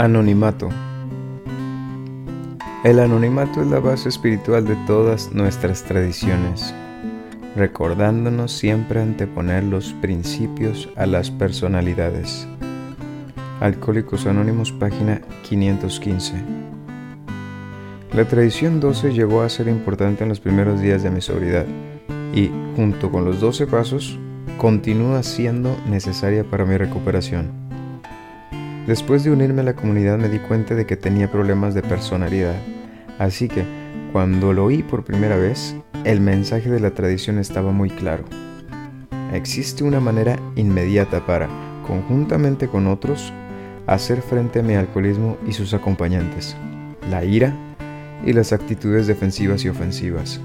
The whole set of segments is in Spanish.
Anonimato. El anonimato es la base espiritual de todas nuestras tradiciones, recordándonos siempre anteponer los principios a las personalidades. Alcohólicos Anónimos, página 515. La tradición 12 llegó a ser importante en los primeros días de mi sobriedad y, junto con los 12 pasos, continúa siendo necesaria para mi recuperación. Después de unirme a la comunidad me di cuenta de que tenía problemas de personalidad, así que cuando lo oí por primera vez, el mensaje de la tradición estaba muy claro. Existe una manera inmediata para, conjuntamente con otros, hacer frente a mi alcoholismo y sus acompañantes, la ira y las actitudes defensivas y ofensivas.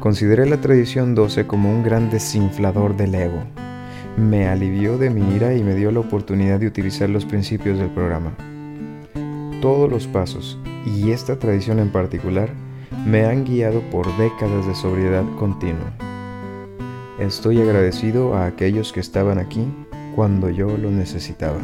Consideré la tradición 12 como un gran desinflador del ego, me alivió de mi ira y me dio la oportunidad de utilizar los principios del programa. Todos los pasos, y esta tradición en particular, me han guiado por décadas de sobriedad continua. Estoy agradecido a aquellos que estaban aquí cuando yo lo necesitaba.